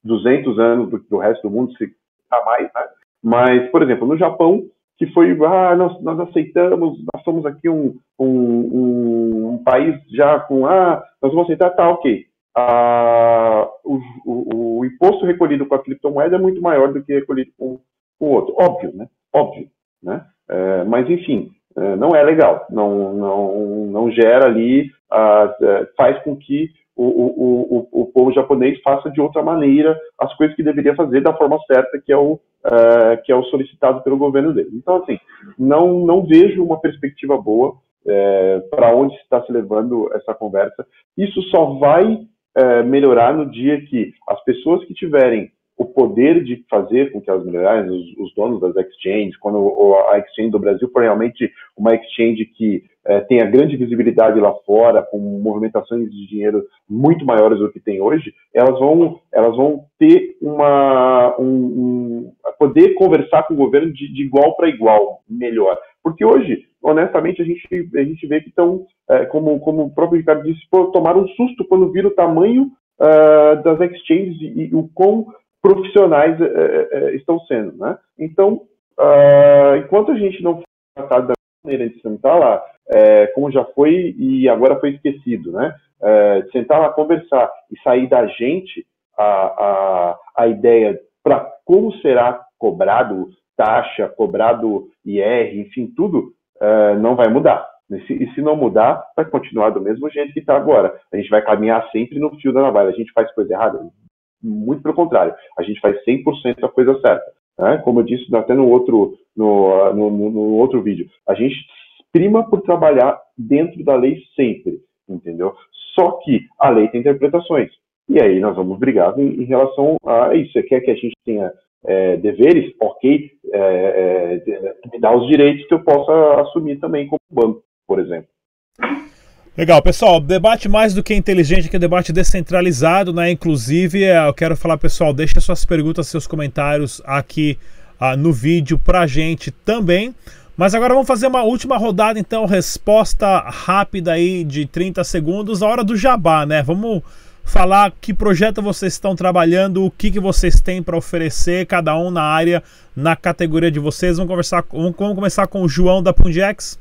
200 anos do, do, resto do mundo, se está mais, né? Mas, por exemplo, no Japão, que foi, ah, nós, nós aceitamos, nós somos aqui um, um, um, país já com, ah, nós vamos aceitar, tá, ok. Ah, o, o, o, imposto recolhido com a criptomoeda é muito maior do que recolhido com o outro. Óbvio, né? Óbvio, né? É, mas, enfim, não é legal. Não, não, não gera ali, ah, faz com que o, o, o, o, povo japonês faça de outra maneira as coisas que deveria fazer da forma certa, que é o, uh, que é o solicitado pelo governo dele. Então, assim, não, não vejo uma perspectiva boa é, para onde está se levando essa conversa. Isso só vai é, melhorar no dia que as pessoas que tiverem o poder de fazer com que elas melhorem, os, os, donos das exchanges, quando a exchange do Brasil for realmente uma exchange que é, tenha grande visibilidade lá fora, com movimentações de dinheiro muito maiores do que tem hoje, elas vão, elas vão ter uma, um, um poder conversar com o governo de, de igual para igual, melhor. Porque hoje, honestamente, a gente, a gente vê que estão, é, como, como o próprio Ricardo disse, tomaram um susto quando viram o tamanho uh, das exchanges e, e o quão profissionais é, é, estão sendo, né? Então, uh, enquanto a gente não for tratado da maneira de sentar lá, é, como já foi e agora foi esquecido, né? De sentar lá, conversar e sair da gente a, a, a ideia para como será cobrado taxa, cobrado IR, enfim, tudo, não vai mudar. E se não mudar, vai continuar do mesmo jeito que está agora. A gente vai caminhar sempre no fio da navalha. A gente faz coisa errada? Muito pelo contrário, a gente faz 100% a coisa certa. Né? Como eu disse até no outro, no, no, no, outro vídeo, a gente prima por trabalhar dentro da lei sempre, entendeu? Só que a lei tem interpretações. E aí nós vamos brigar em, em relação a isso. Você quer que a gente tenha é, deveres? Ok, é, é, me dá os direitos que eu possa assumir também como banco, por exemplo. Legal, pessoal, debate mais do que inteligente, que é debate descentralizado, né? Inclusive, é, eu quero falar, pessoal, deixe suas perguntas, seus comentários aqui uh, no vídeo pra gente também. Mas agora vamos fazer uma última rodada, então, resposta rápida aí de 30 segundos, a hora do jabá, né? Vamos falar que projeto vocês estão trabalhando, o que, que vocês têm para oferecer, cada um na área, na categoria de vocês. Vamos, conversar, vamos, vamos começar com o João da Pundex.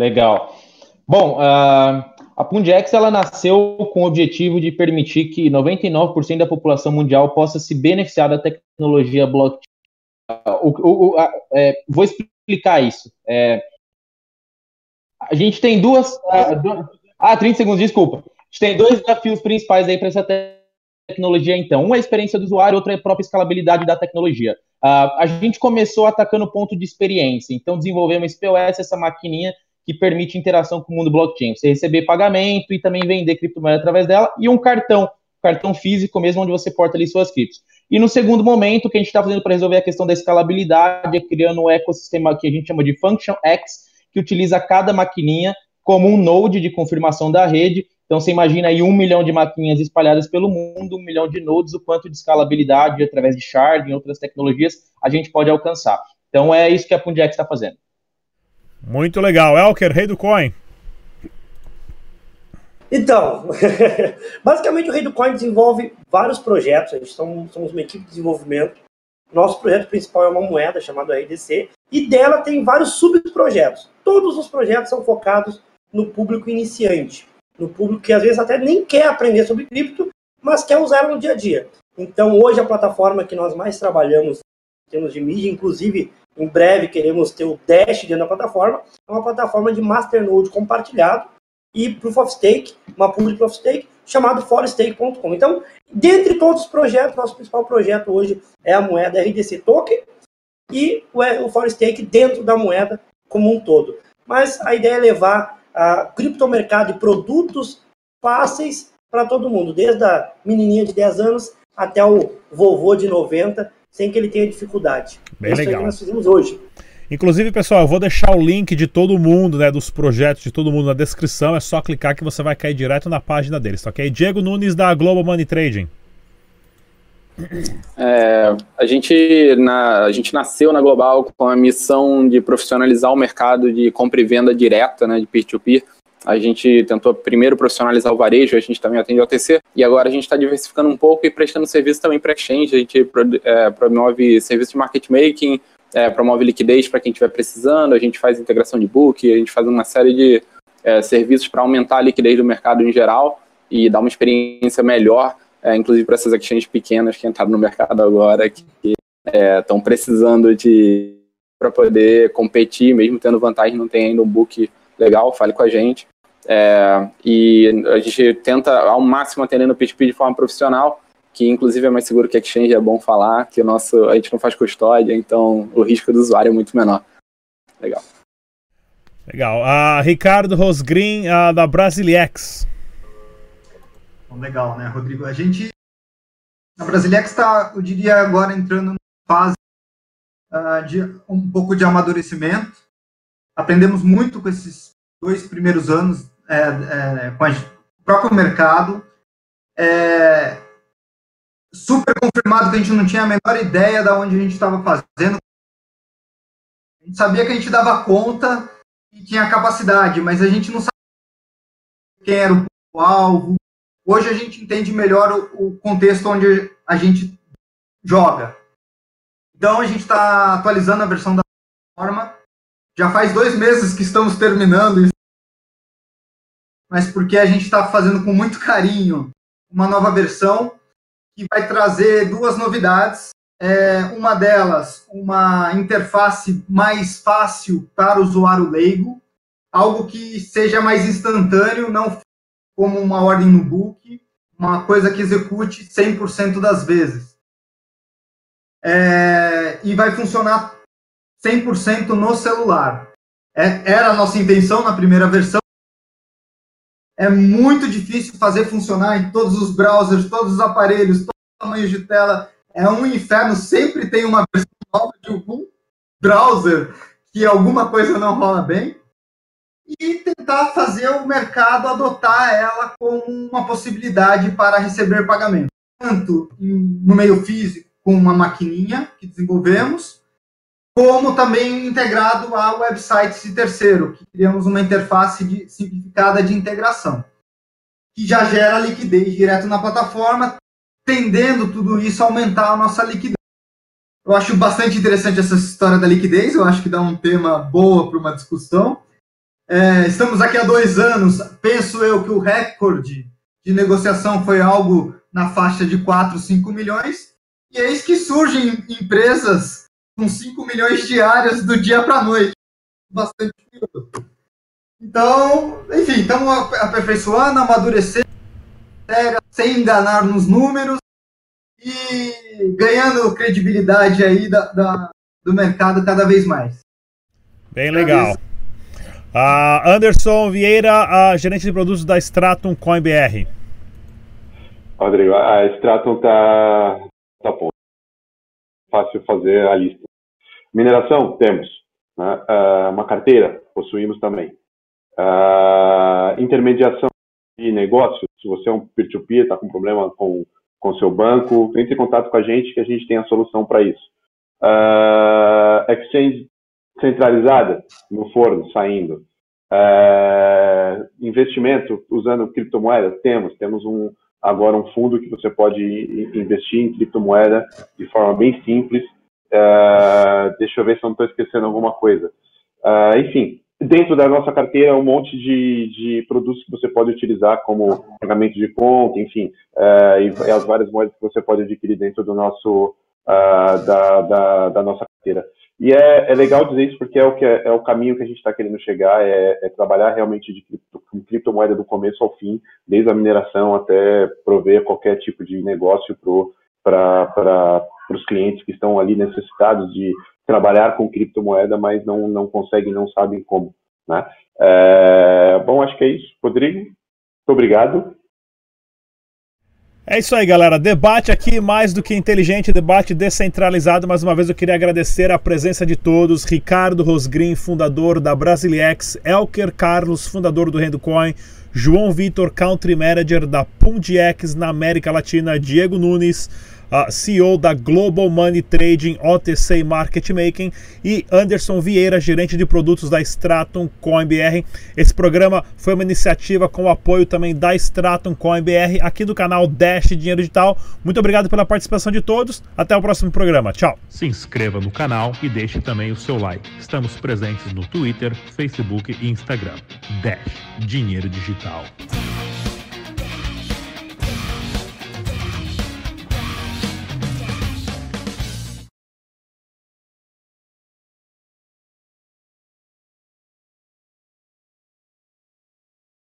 Legal. Bom, uh, a Pundex ela nasceu com o objetivo de permitir que 99% da população mundial possa se beneficiar da tecnologia blockchain o, o, o, é, vou explicar isso. É, a gente tem duas. Ah, 30 segundos, desculpa. A gente tem dois desafios principais aí para essa tecnologia, então. Um é a experiência do usuário, outro é a própria escalabilidade da tecnologia. Uh, a gente começou atacando o ponto de experiência, então desenvolvemos esse POS, essa maquininha que permite interação com o mundo blockchain. Você receber pagamento e também vender criptomoeda através dela, e um cartão, cartão físico mesmo, onde você porta ali suas criptos. E no segundo momento, o que a gente está fazendo para resolver a questão da escalabilidade é criando um ecossistema que a gente chama de Function X, que utiliza cada maquininha como um node de confirmação da rede. Então, você imagina aí um milhão de maquininhas espalhadas pelo mundo, um milhão de nodes, o quanto de escalabilidade através de sharding e outras tecnologias a gente pode alcançar. Então, é isso que a Pundex está fazendo. Muito legal. Elker, rei do coin. Então, basicamente o Rei do Coin desenvolve vários projetos, a gente somos, uma equipe de desenvolvimento. Nosso projeto principal é uma moeda chamada RDC, e dela tem vários subprojetos. Todos os projetos são focados no público iniciante, no público que às vezes até nem quer aprender sobre cripto, mas quer usar no dia a dia. Então, hoje a plataforma que nós mais trabalhamos em termos de mídia, inclusive em breve queremos ter o Dash dentro da plataforma, é uma plataforma de masternode compartilhado, e Proof of Stake, uma pool de Proof of Stake, chamado forestake.com. Então, dentre todos os projetos, nosso principal projeto hoje é a moeda RDC Token e o Forestake dentro da moeda como um todo. Mas a ideia é levar a criptomercado e produtos fáceis para todo mundo, desde a menininha de 10 anos até o vovô de 90, sem que ele tenha dificuldade. Bem Isso legal. É o que nós fizemos hoje. Inclusive, pessoal, eu vou deixar o link de todo mundo, né, dos projetos de todo mundo na descrição. É só clicar que você vai cair direto na página deles, tá ok? Diego Nunes da Global Money Trading. É, a, gente, na, a gente nasceu na Global com a missão de profissionalizar o mercado de compra e venda direta, né, de peer-to-peer. A gente tentou primeiro profissionalizar o varejo, a gente também atende OTC, e agora a gente está diversificando um pouco e prestando serviço também para exchange. A gente é, promove serviço de market making, é, promove liquidez para quem estiver precisando, a gente faz integração de book, a gente faz uma série de é, serviços para aumentar a liquidez do mercado em geral e dar uma experiência melhor, é, inclusive para essas exchanges pequenas que entraram no mercado agora, que estão é, precisando de para poder competir, mesmo tendo vantagem, não tem ainda um book legal, fale com a gente. É, e a gente tenta ao máximo atender no P2P de forma profissional, que inclusive é mais seguro que Exchange, é bom falar, que o nosso, a gente não faz custódia, então o risco do usuário é muito menor. Legal. Legal. Uh, Ricardo Rosgrin, uh, da Brasiliex. Legal, né, Rodrigo? A gente, a Brasiliex está, eu diria, agora entrando numa fase uh, de um pouco de amadurecimento. Aprendemos muito com esses dois primeiros anos é, é, com a, o próprio mercado. É, super confirmado que a gente não tinha a menor ideia de onde a gente estava fazendo. A gente sabia que a gente dava conta e tinha capacidade, mas a gente não sabia quem era o alvo. Hoje a gente entende melhor o, o contexto onde a gente joga. Então a gente está atualizando a versão da plataforma. Já faz dois meses que estamos terminando isso, mas porque a gente está fazendo com muito carinho uma nova versão que vai trazer duas novidades. É, uma delas, uma interface mais fácil para o usuário leigo, algo que seja mais instantâneo, não como uma ordem no book, uma coisa que execute 100% das vezes. É, e vai funcionar 100% no celular. É, era a nossa intenção na primeira versão, é muito difícil fazer funcionar em todos os browsers, todos os aparelhos, todos os tamanhos de tela. É um inferno. Sempre tem uma versão nova de algum browser que alguma coisa não rola bem. E tentar fazer o mercado adotar ela como uma possibilidade para receber pagamento, tanto no meio físico com uma maquininha que desenvolvemos, como também integrado a websites de terceiro, que criamos uma interface de, simplificada de integração, que já gera liquidez direto na plataforma, tendendo tudo isso a aumentar a nossa liquidez. Eu acho bastante interessante essa história da liquidez, eu acho que dá um tema boa para uma discussão. É, estamos aqui há dois anos, penso eu que o recorde de negociação foi algo na faixa de 4, 5 milhões, e eis que surgem empresas com 5 milhões diárias do dia para a noite. Bastante Então, enfim, estamos aperfeiçoando, amadurecendo, sem enganar nos números e ganhando credibilidade aí da, da do mercado cada vez mais. Bem legal. Uh, Anderson Vieira, uh, gerente de produtos da Stratum Coin BR. Rodrigo, a Stratum tá, tá bom. Fácil fazer a lista. Mineração, temos. Né? Uh, uma carteira, possuímos também. Uh, intermediação de negócios, se você é um peer-to-peer, está com problema com com seu banco, entre em contato com a gente que a gente tem a solução para isso. Uh, exchange centralizada no forno, saindo. Uh, investimento usando criptomoeda, temos. Temos um, agora um fundo que você pode investir em criptomoeda de forma bem simples. Uh, deixa eu ver se eu não estou esquecendo alguma coisa. Uh, enfim, dentro da nossa carteira, um monte de, de produtos que você pode utilizar, como pagamento de conta, enfim, uh, e, as várias moedas que você pode adquirir dentro do nosso, da, da, da, nossa carteira. E é, é, legal dizer isso porque é o, que é, é o caminho que a gente está querendo chegar, é, é, trabalhar realmente de cripto, com criptomoeda do começo ao fim, desde a mineração até prover qualquer tipo de negócio para os clientes que estão ali necessitados de trabalhar com criptomoeda, mas não, não conseguem, não sabem como. Né? É, bom, acho que é isso. Rodrigo, muito obrigado. É isso aí, galera. Debate aqui mais do que inteligente, debate descentralizado. Mais uma vez eu queria agradecer a presença de todos. Ricardo Rosgrim, fundador da Brasilex, Elker Carlos, fundador do Rendocoin, João Vitor, Country Manager da Pundiex na América Latina, Diego Nunes, CEO da Global Money Trading OTC Market Making, e Anderson Vieira, gerente de produtos da Stratum CoinBR. Esse programa foi uma iniciativa com o apoio também da Stratum CoinBR, aqui do canal Dash Dinheiro Digital. Muito obrigado pela participação de todos. Até o próximo programa. Tchau. Se inscreva no canal e deixe também o seu like. Estamos presentes no Twitter, Facebook e Instagram. Dash Dinheiro Digital.